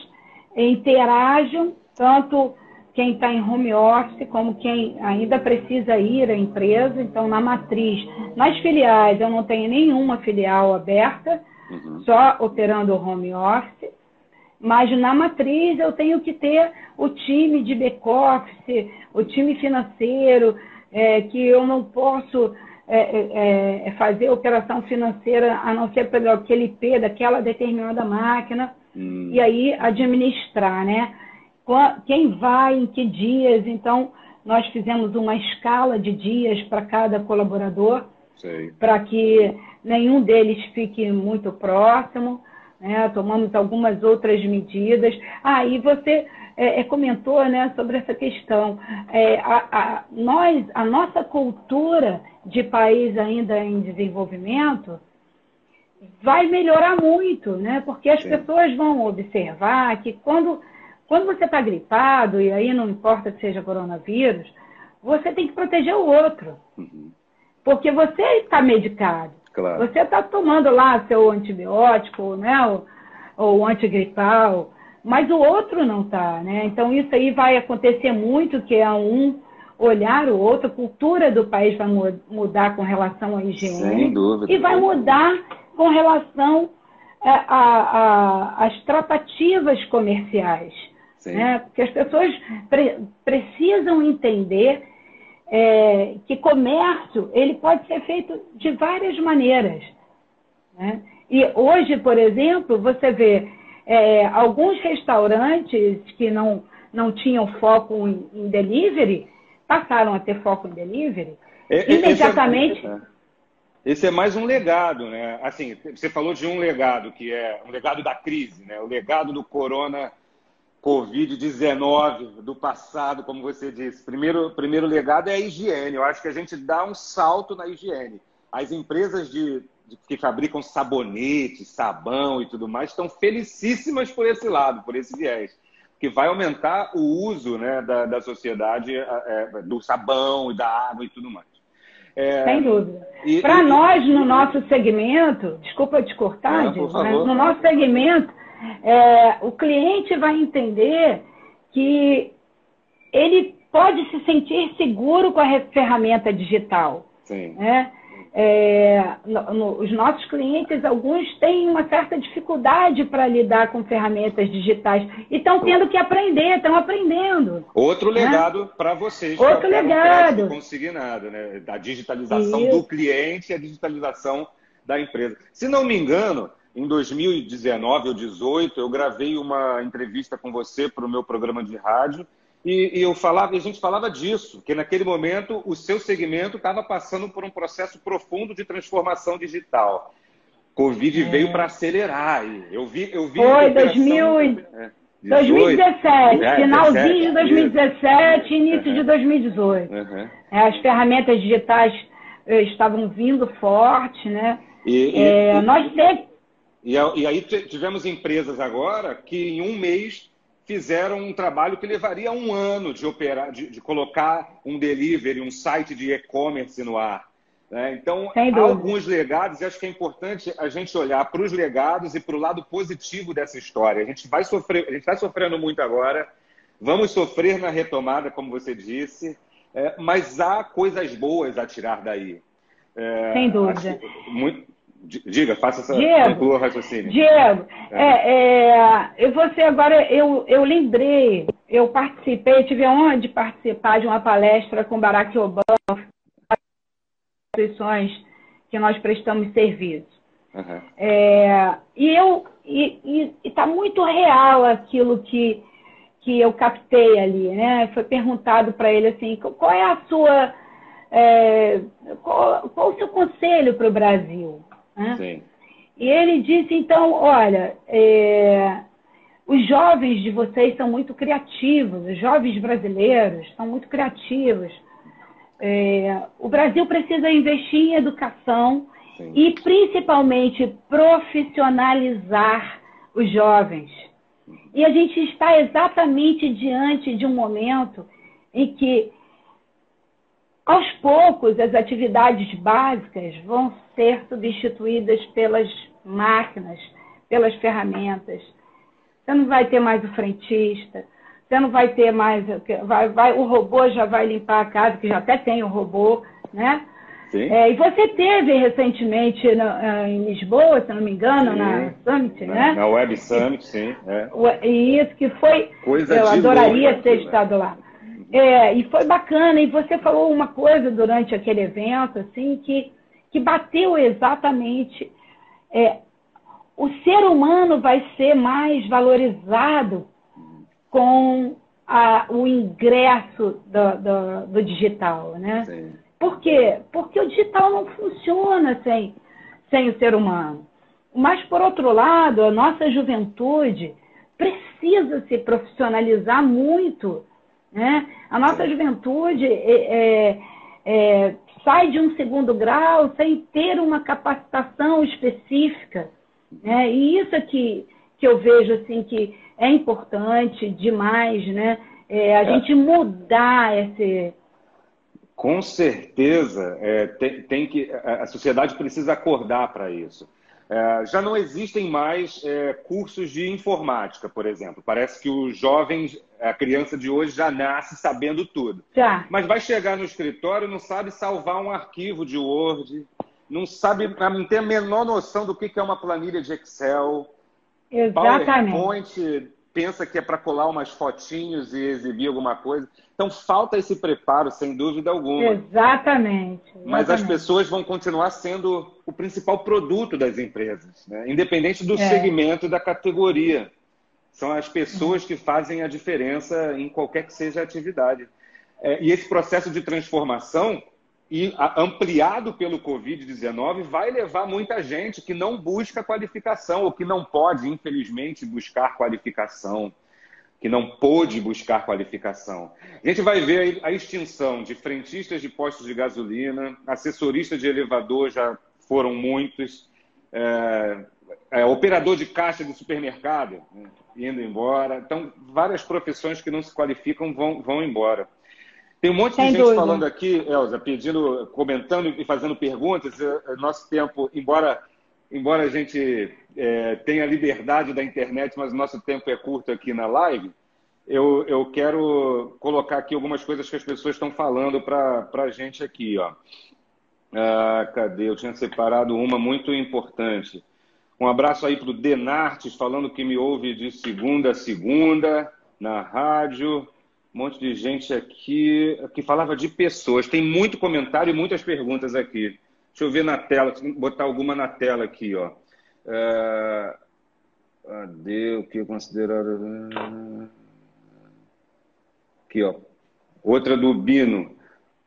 S3: interajam, tanto quem está em home office como quem ainda precisa ir à empresa. Então, na matriz, nas filiais, eu não tenho nenhuma filial aberta, uhum. só operando home office. Mas na matriz eu tenho que ter o time de back-office, o time financeiro, é, que eu não posso é, é, é fazer operação financeira a não ser pelo aquele IP daquela determinada máquina, hum. e aí administrar, né? Quem vai, em que dias, então nós fizemos uma escala de dias para cada colaborador, para que nenhum deles fique muito próximo. Né? Tomamos algumas outras medidas. Ah, e você é, é, comentou né, sobre essa questão. É, a, a, nós, a nossa cultura de país ainda em desenvolvimento vai melhorar muito, né? Porque as Sim. pessoas vão observar que quando, quando você está gripado, e aí não importa que seja coronavírus, você tem que proteger o outro. Uhum. Porque você está medicado. Claro. Você está tomando lá seu antibiótico, né? Ou, ou antigripal, mas o outro não está, né? Então isso aí vai acontecer muito, que é um olhar o outro, a cultura do país vai mudar com relação à higiene. Sem dúvida. E vai mudar com relação às tratativas comerciais. Né? Porque as pessoas pre precisam entender é, que comércio ele pode ser feito de várias maneiras. Né? E hoje, por exemplo, você vê é, alguns restaurantes que não, não tinham foco em, em, delivery passaram a ter foco em delivery. É, imediatamente.
S2: Esse é, esse é mais um legado, né? Assim, você falou de um legado que é um legado da crise, né? O legado do corona Covid-19 do passado, como você disse. Primeiro, primeiro legado é a higiene. Eu acho que a gente dá um salto na higiene. As empresas de, de, que fabricam sabonete, sabão e tudo mais estão felicíssimas por esse lado, por esse viés. Que vai aumentar o uso né, da, da sociedade é, do sabão e da água e tudo mais.
S3: É, Sem dúvida. Para nós, no nosso segmento, desculpa te cortar, não, mas no nosso segmento, é, o cliente vai entender que ele pode se sentir seguro com a ferramenta digital. Sim. Né? É, no, no, os nossos clientes, alguns têm uma certa dificuldade para lidar com ferramentas digitais e estão tendo que aprender, estão aprendendo.
S2: Outro né? legado para vocês.
S3: Outro que é legado.
S2: Consignado, né? Da digitalização Isso. do cliente e a digitalização da empresa. Se não me engano, em 2019 ou 2018, eu gravei uma entrevista com você para o meu programa de rádio e, e eu falava, e a gente falava disso, que naquele momento o seu segmento estava passando por um processo profundo de transformação digital. Covid é. veio para acelerar. Eu vi, eu vi.
S3: Foi 2000, é, 2017, é, finalzinho de 2017, início de 2018. Uhum. É, as ferramentas digitais eh, estavam vindo forte, né? E, e, nós
S2: sempre e, e aí tivemos empresas agora que em um mês fizeram um trabalho que levaria um ano de operar, de, de colocar um delivery, um site de e-commerce no ar. Né? Então, há alguns legados, e acho que é importante a gente olhar para os legados e para o lado positivo dessa história. A gente vai sofrer, a gente está sofrendo muito agora, vamos sofrer na retomada, como você disse, é, mas há coisas boas a tirar daí.
S3: É, Sem dúvida.
S2: Muito, Diga, faça essa Diego, raciocínio.
S3: Diego, é. É, é, você agora, eu, eu lembrei, eu participei, tive a honra de participar de uma palestra com Barack Obama, instituições que nós prestamos serviço. Uhum. É, e eu e está muito real aquilo que, que eu captei ali, né? Foi perguntado para ele assim, qual é a sua é, qual, qual o seu conselho para o Brasil? Né? E ele disse, então, olha, é, os jovens de vocês são muito criativos, os jovens brasileiros são muito criativos. É, o Brasil precisa investir em educação Sim. e, principalmente, profissionalizar os jovens. E a gente está exatamente diante de um momento em que aos poucos, as atividades básicas vão ser substituídas pelas máquinas, pelas ferramentas. Você não vai ter mais o frentista, você não vai ter mais. Vai, vai, o robô já vai limpar a casa, que já até tem o robô, né? É, e você teve recentemente eh, em Lisboa, se não me engano, sim. na Summit,
S2: na,
S3: né?
S2: Na Web Summit, sim. É.
S3: E isso que foi. Coisa eu adoraria ter estado lá. É, e foi bacana. E você falou uma coisa durante aquele evento, assim, que, que bateu exatamente. É, o ser humano vai ser mais valorizado com a, o ingresso do, do, do digital, né? Sim. Por quê? Porque o digital não funciona sem, sem o ser humano. Mas, por outro lado, a nossa juventude precisa se profissionalizar muito. Né? A nossa juventude é, é, é, sai de um segundo grau sem ter uma capacitação específica. Né? E isso é que, que eu vejo assim, que é importante demais, né? É, a é. gente mudar esse,
S2: com certeza, é, tem, tem, que a sociedade precisa acordar para isso. É, já não existem mais é, cursos de informática, por exemplo. Parece que os jovens, a criança de hoje já nasce sabendo tudo. Já. Mas vai chegar no escritório, não sabe salvar um arquivo de Word, não sabe, não tem a menor noção do que é uma planilha de Excel.
S3: Exatamente.
S2: PowerPoint pensa que é para colar umas fotinhos e exibir alguma coisa. Então falta esse preparo, sem dúvida alguma.
S3: Exatamente. exatamente.
S2: Mas as pessoas vão continuar sendo o principal produto das empresas, né? independente do é. segmento da categoria. São as pessoas que fazem a diferença em qualquer que seja a atividade. É, e esse processo de transformação e ampliado pelo Covid-19, vai levar muita gente que não busca qualificação ou que não pode, infelizmente, buscar qualificação, que não pôde buscar qualificação. A gente vai ver a extinção de frentistas de postos de gasolina, assessoristas de elevador já foram muitos, é, é, operador de caixa de supermercado né, indo embora. Então, várias profissões que não se qualificam vão, vão embora. Tem um monte de gente dúvida. falando aqui, Elza, pedindo, comentando e fazendo perguntas. É, é, nosso tempo, embora, embora a gente é, tenha liberdade da internet, mas nosso tempo é curto aqui na live, eu, eu quero colocar aqui algumas coisas que as pessoas estão falando para a gente aqui. Ó. Ah, cadê? Eu tinha separado uma muito importante. Um abraço aí para o Denartes, falando que me ouve de segunda a segunda na rádio um monte de gente aqui que falava de pessoas. Tem muito comentário e muitas perguntas aqui. Deixa eu ver na tela, botar alguma na tela aqui, ó. Uh, cadê o que eu considero. Aqui, ó. Outra do Bino.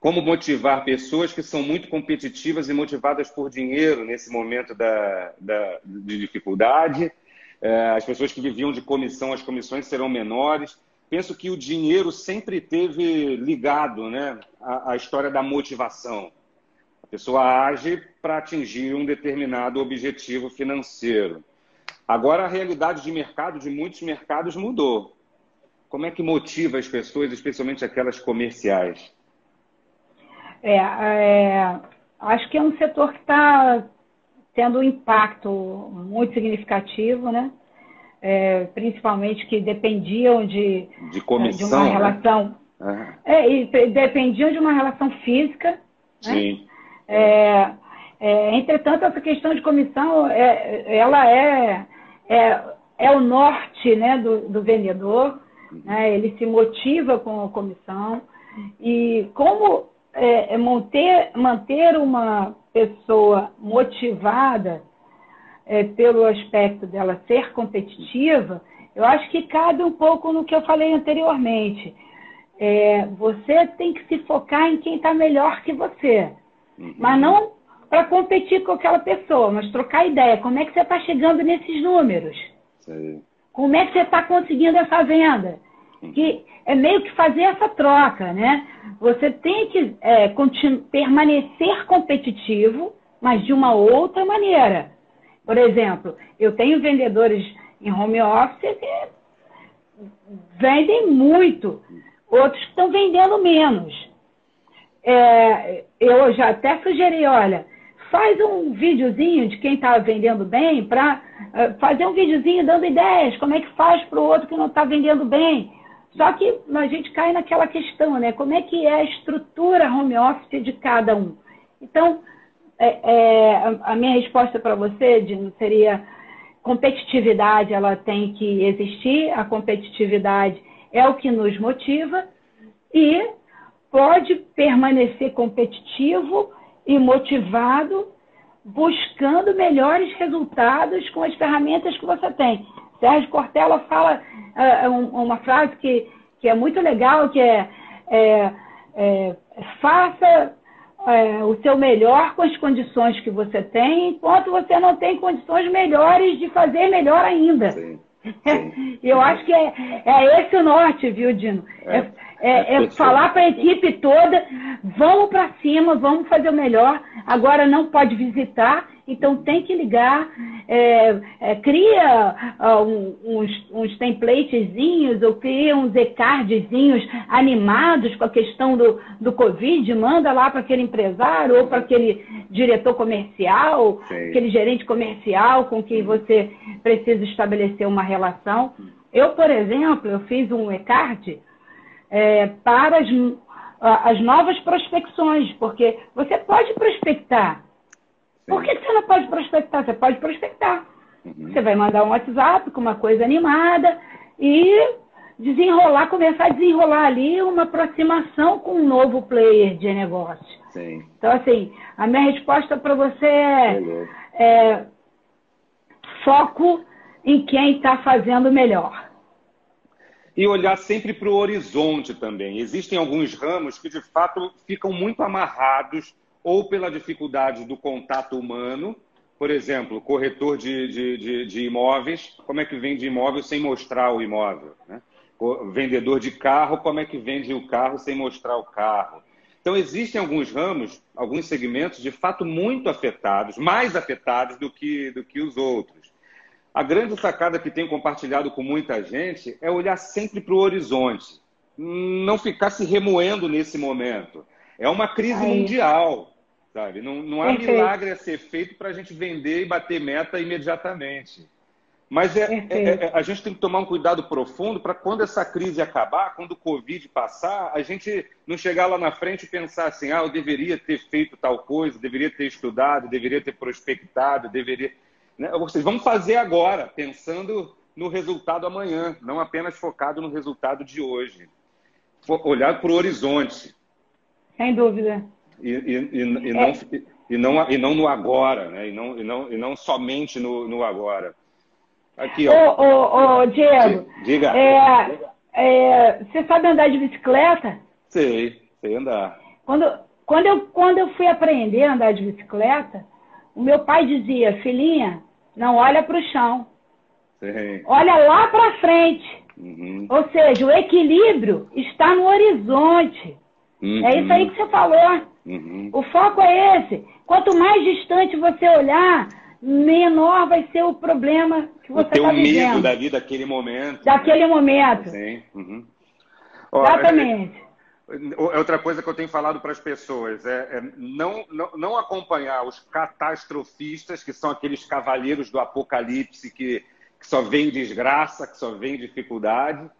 S2: Como motivar pessoas que são muito competitivas e motivadas por dinheiro nesse momento da, da de dificuldade? Uh, as pessoas que viviam de comissão, as comissões serão menores penso que o dinheiro sempre teve ligado né, à história da motivação. A pessoa age para atingir um determinado objetivo financeiro. Agora, a realidade de mercado, de muitos mercados, mudou. Como é que motiva as pessoas, especialmente aquelas comerciais?
S3: É, é acho que é um setor que está tendo um impacto muito significativo, né? É, principalmente que dependiam de,
S2: de, comissão,
S3: de uma né? relação. Né? É, e dependiam de uma relação física. Né?
S2: Sim.
S3: Né? É, entretanto, essa questão de comissão, é, ela é, é, é o norte né, do, do vendedor, né? ele se motiva com a comissão. E como é manter, manter uma pessoa motivada é, pelo aspecto dela ser competitiva, eu acho que cabe um pouco no que eu falei anteriormente. É, você tem que se focar em quem está melhor que você, uhum. mas não para competir com aquela pessoa, mas trocar ideia. Como é que você está chegando nesses números? Sim. Como é que você está conseguindo essa venda? Uhum. Que é meio que fazer essa troca, né? Você tem que é, permanecer competitivo, mas de uma outra maneira. Por exemplo, eu tenho vendedores em home office que vendem muito, outros estão vendendo menos. É, eu já até sugeri, olha, faz um videozinho de quem está vendendo bem para uh, fazer um videozinho dando ideias, como é que faz para o outro que não está vendendo bem. Só que a gente cai naquela questão, né? Como é que é a estrutura home office de cada um? Então, é, é, a minha resposta para você, Dino, seria competitividade, ela tem que existir, a competitividade é o que nos motiva e pode permanecer competitivo e motivado buscando melhores resultados com as ferramentas que você tem. Sérgio Cortella fala uh, uma frase que, que é muito legal, que é, é, é faça é, o seu melhor com as condições que você tem, enquanto você não tem condições melhores de fazer melhor ainda. Sim. Sim. Eu acho que é, é esse o norte, viu, Dino? É, é, é, é falar para a equipe toda, vamos para cima, vamos fazer o melhor. Agora não pode visitar, então tem que ligar, é, é, cria uh, uns, uns templatezinhos ou cria uns e-cardzinhos animados com a questão do, do Covid, manda lá para aquele empresário ou para aquele diretor comercial, Sim. aquele gerente comercial com quem você precisa estabelecer uma relação. Eu, por exemplo, eu fiz um e-card é, para as, as novas prospecções, porque você pode prospectar, por que você não pode prospectar? Você pode prospectar. Uhum. Você vai mandar um WhatsApp com uma coisa animada e desenrolar, começar a desenrolar ali uma aproximação com um novo player de negócio. Sim. Então, assim, a minha resposta para você é, é, foco em quem está fazendo melhor.
S2: E olhar sempre para o horizonte também. Existem alguns ramos que, de fato, ficam muito amarrados ou pela dificuldade do contato humano, por exemplo, corretor de, de, de, de imóveis, como é que vende imóvel sem mostrar o imóvel? Né? Vendedor de carro, como é que vende o carro sem mostrar o carro? Então, existem alguns ramos, alguns segmentos, de fato, muito afetados, mais afetados do que, do que os outros. A grande sacada que tenho compartilhado com muita gente é olhar sempre para o horizonte, não ficar se remoendo nesse momento. É uma crise mundial. Sabe? Não, não há Perfeito. milagre a ser feito para a gente vender e bater meta imediatamente. Mas é, é, é, a gente tem que tomar um cuidado profundo para quando essa crise acabar, quando o Covid passar, a gente não chegar lá na frente e pensar assim, ah, eu deveria ter feito tal coisa, deveria ter estudado, deveria ter prospectado, deveria. Né? Ou seja, vamos fazer agora, pensando no resultado amanhã, não apenas focado no resultado de hoje. Olhar para o horizonte.
S3: Sem dúvida
S2: e, e, e, não, e, não, e não no agora, né? e, não, e, não, e não somente no, no agora.
S3: Aqui, ó. Ô, ô, ô Diego.
S2: Diga.
S3: É, é, você sabe andar de bicicleta?
S2: Sei, sei andar.
S3: Quando, quando, eu, quando eu fui aprender a andar de bicicleta, o meu pai dizia, filhinha, não olha para o chão. Sei. Olha lá para frente. Uhum. Ou seja, o equilíbrio está no horizonte. Uhum. É isso aí que você falou. Uhum. O foco é esse. Quanto mais distante você olhar, menor vai ser o problema que você está vivendo.
S2: medo dali daquele momento.
S3: Daquele né? momento. Sim. Uhum. Exatamente.
S2: É outra coisa que eu tenho falado para as pessoas é, é não, não, não, acompanhar os catastrofistas, que são aqueles cavaleiros do apocalipse que, que só vem desgraça, que só vem dificuldade.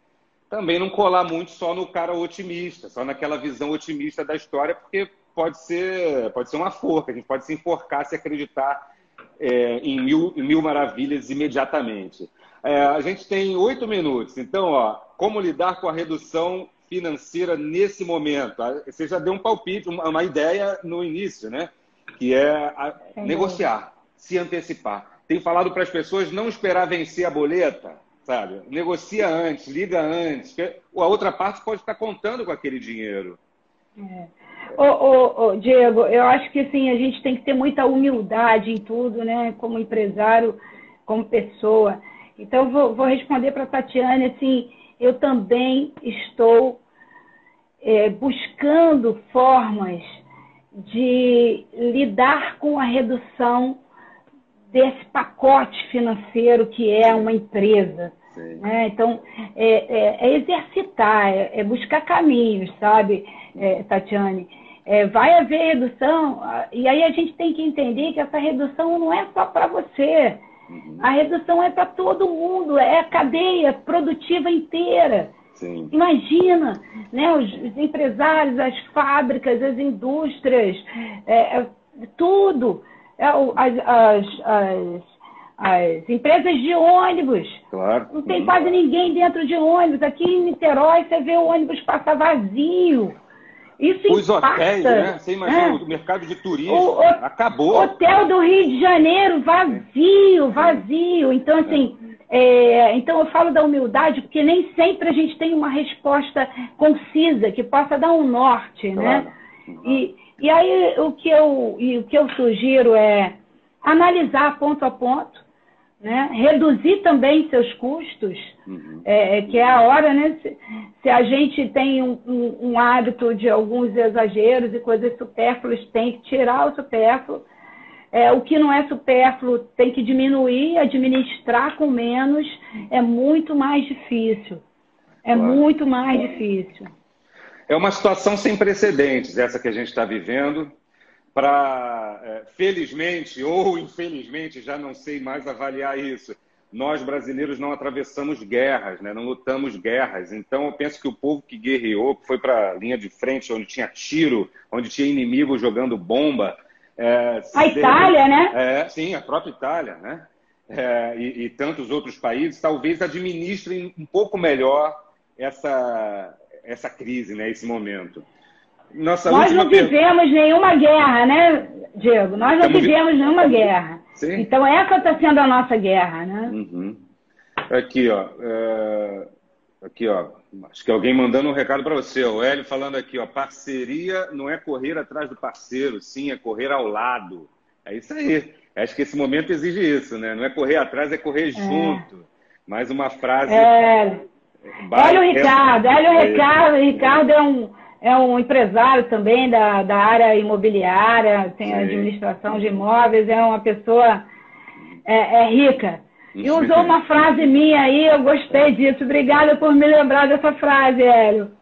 S2: Também não colar muito só no cara otimista, só naquela visão otimista da história, porque pode ser, pode ser uma forca, a gente pode se enforcar se acreditar é, em, mil, em mil maravilhas imediatamente. É, a gente tem oito minutos, então, ó, como lidar com a redução financeira nesse momento? Ah, você já deu um palpite, uma, ideia no início, né? Que é a, negociar, se antecipar. Tem falado para as pessoas não esperar vencer a boleta, sabe? Negocia antes, liga antes. A outra parte pode estar contando com aquele dinheiro.
S3: É. Ô, ô, ô, Diego, eu acho que assim, a gente tem que ter muita humildade em tudo, né? Como empresário, como pessoa. Então, vou, vou responder para a Tatiane assim, eu também estou é, buscando formas de lidar com a redução desse pacote financeiro que é uma empresa. Né? Então, é, é, é exercitar, é, é, buscar caminhos, sabe, é, Tatiane? é, vai haver redução, e aí a gente tem que entender que essa redução não é só para você. Uhum. A redução é para todo mundo, é a cadeia produtiva inteira. Sim. Imagina, né, os, os, empresários, as fábricas, as indústrias, é, é, tudo, é, as, as, as, as, empresas de ônibus.
S2: Claro.
S3: Não tem quase ninguém dentro de ônibus. Aqui em Niterói você vê o ônibus passar vazio. Isso Os impacta. hotéis,
S2: né? Você imagina, é. o mercado de turismo o, o, acabou.
S3: Hotel do Rio de Janeiro vazio, vazio. Então, assim, é, então eu falo da humildade porque nem sempre a gente tem uma resposta concisa que possa dar um norte, né? claro. né? E, e aí o que, eu, o que eu sugiro é analisar ponto a ponto, né? reduzir também seus custos, uhum. é, que é a hora, né? Se, se a gente tem um, um, um, hábito de alguns exageros e coisas supérfluas, tem que tirar o supérfluo. É, o que não é supérfluo tem que diminuir, administrar com menos, é muito mais difícil. É claro. muito mais difícil.
S2: É uma situação sem precedentes, essa que a gente está vivendo para, é, felizmente ou infelizmente, já não sei mais avaliar isso, nós brasileiros não atravessamos guerras, né? não lutamos guerras. Então, eu penso que o povo que guerreou, que foi para a linha de frente, onde tinha tiro, onde tinha inimigo jogando bomba.
S3: É, a Itália, né?
S2: É, sim, a própria Itália, né? É, e, e, tantos outros países, talvez administrem um pouco melhor essa, essa crise, né? esse momento.
S3: Nossa Nós não vivemos nenhuma guerra, né, Diego? Nós não Estamos... vivemos nenhuma guerra. Sim. Então essa está sendo a nossa guerra, né?
S2: Uhum. Aqui, ó. É... Aqui, ó. Acho que alguém mandando um recado para você. O Hélio falando aqui, ó. Parceria não é correr atrás do parceiro, sim, é correr ao lado. É isso aí. Acho que esse momento exige isso, né? Não é correr atrás, é correr é. junto. Mais uma frase.
S3: É. Hélio Ricardo. Hélio é Ricardo. Ricardo é um é um empresário também da, da área imobiliária, tem Sim. administração de imóveis, é uma pessoa é, é rica. E usou uma frase minha aí, eu gostei disso. Obrigada por me lembrar dessa frase, Hélio.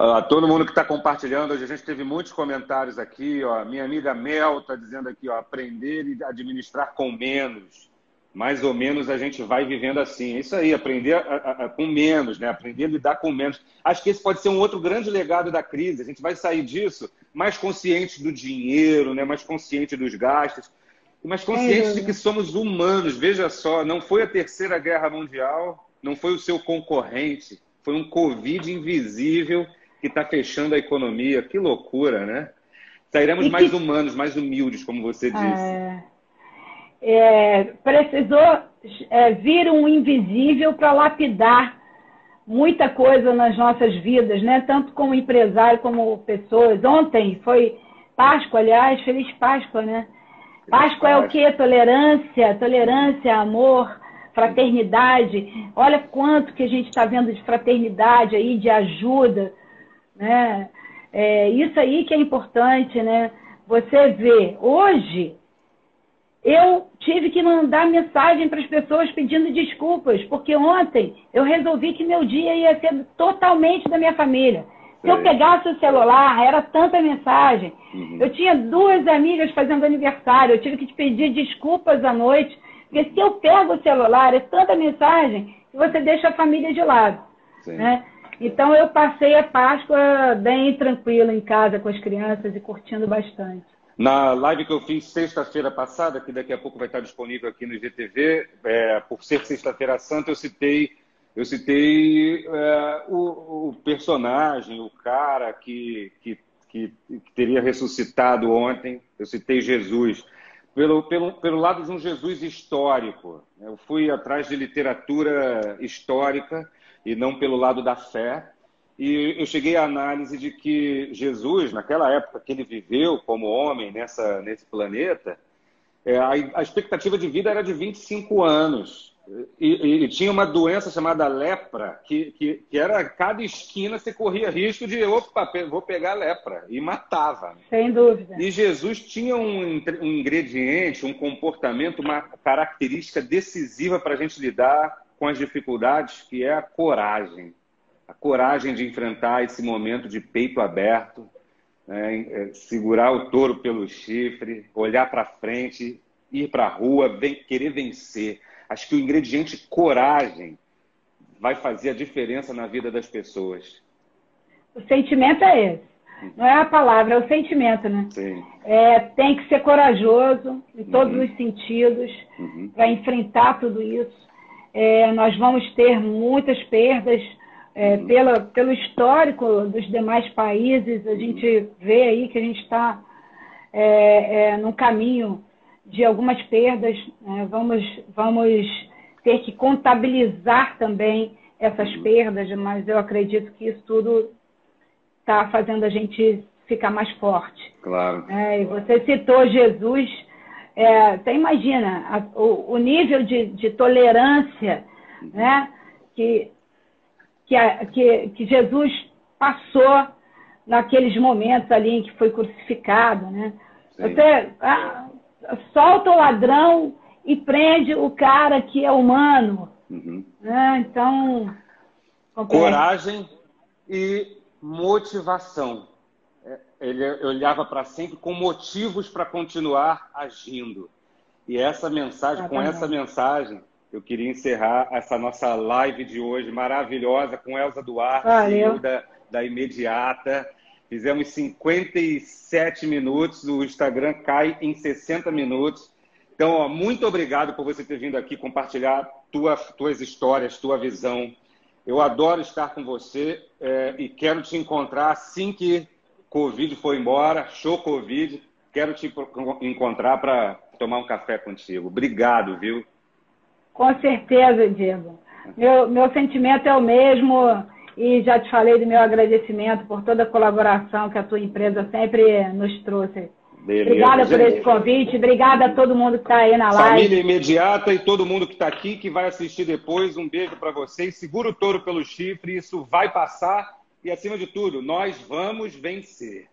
S2: Uh, todo mundo que está compartilhando, hoje a gente teve muitos comentários aqui. Ó. Minha amiga Mel está dizendo aqui, ó, aprender e administrar com menos mais ou menos a gente vai vivendo assim. É isso aí, aprender a, a, a, com menos, né? aprender a lidar com menos. Acho que esse pode ser um outro grande legado da crise. A gente vai sair disso mais consciente do dinheiro, né? mais consciente dos gastos, mais consciente é. de que somos humanos. Veja só, não foi a Terceira Guerra Mundial, não foi o seu concorrente, foi um Covid invisível que está fechando a economia. Que loucura, né? Sairemos mais humanos, mais humildes, como você disse. É
S3: é, precisou é, vir um invisível para lapidar muita coisa nas nossas vidas, né? Tanto como empresário como pessoas. Ontem foi Páscoa, aliás, feliz Páscoa, né? Páscoa é o que? Tolerância, tolerância, amor, fraternidade. Olha quanto que a gente está vendo de fraternidade aí, de ajuda, né? É, isso aí que é importante, né? Você vê, hoje, eu tive que mandar mensagem para as pessoas pedindo desculpas, porque ontem eu resolvi que meu dia ia ser totalmente da minha família. Se eu pegasse o celular, era tanta mensagem. Uhum. Eu tinha duas amigas fazendo aniversário, eu tive que te pedir desculpas à noite, porque se eu pego o celular, é tanta mensagem que você deixa a família de lado. Né? Então eu passei a Páscoa bem tranquila em casa com as crianças e curtindo bastante.
S2: Na live que eu fiz sexta-feira passada, que daqui a pouco vai estar disponível aqui no IGTV, é, por ser sexta-feira santa, eu citei, eu citei é, o, o, personagem, o cara que, que, que, que, teria ressuscitado ontem, eu citei Jesus. Pelo, pelo, pelo lado de um Jesus histórico. Eu fui atrás de literatura histórica e não pelo lado da fé. E eu cheguei à análise de que Jesus, naquela época que ele viveu como homem nessa, nesse planeta, é, a, a, expectativa de vida era de 25 anos. E, e, tinha uma doença chamada lepra, que, que, que, era cada esquina você corria risco de, opa, vou pegar lepra, e matava.
S3: Sem dúvida.
S2: E Jesus tinha um, um ingrediente, um comportamento, uma característica decisiva para a gente lidar com as dificuldades, que é a coragem a coragem de enfrentar esse momento de peito aberto, né? É, segurar o touro pelo chifre, olhar para frente, ir para a rua, vem, querer vencer. Acho que o ingrediente coragem vai fazer a diferença na vida das pessoas.
S3: O sentimento é esse. Não é a palavra, é o sentimento, né?
S2: Sim.
S3: É, tem que ser corajoso em todos uhum. os sentidos uhum. para enfrentar tudo isso. É, nós vamos ter muitas perdas é, uhum. pela, pelo histórico dos demais países. A gente vê aí que a gente está é, é, no caminho de algumas perdas. Né? Vamos, vamos ter que contabilizar também essas uhum. perdas, mas eu acredito que isso tudo está fazendo a gente ficar mais forte.
S2: Claro.
S3: É, e você citou Jesus. É, você imagina a, o, o, nível de, de tolerância né, que, que, a, que, que, Jesus passou naqueles momentos ali em que foi crucificado. Né? Você ah, solta o ladrão e prende o cara que é humano. Uhum. Né? Então.
S2: Coragem e motivação. É, ele olhava para sempre com motivos para continuar agindo. E essa mensagem, com essa mensagem, eu queria encerrar essa nossa live de hoje maravilhosa com Elza Duarte, da, da Imediata. Fizemos 57 minutos, o Instagram cai em 60 minutos. Então, ó, muito obrigado por você ter vindo aqui compartilhar tua, tuas histórias, tua visão, eu adoro estar com você é, e quero te encontrar assim que Covid for embora, show Covid, quero te encontrar para tomar um café contigo. Obrigado, viu?
S3: Com certeza, Diego. Meu, meu sentimento é o mesmo e já te falei do meu agradecimento por toda a colaboração que a tua empresa sempre nos trouxe. Beleza, Obrigada por esse convite. Obrigada a todo mundo que está aí na live.
S2: Família imediata e todo mundo que está aqui, que vai assistir depois. Um beijo para vocês. Segura o touro pelo chifre, isso vai passar. E acima de tudo, nós vamos vencer.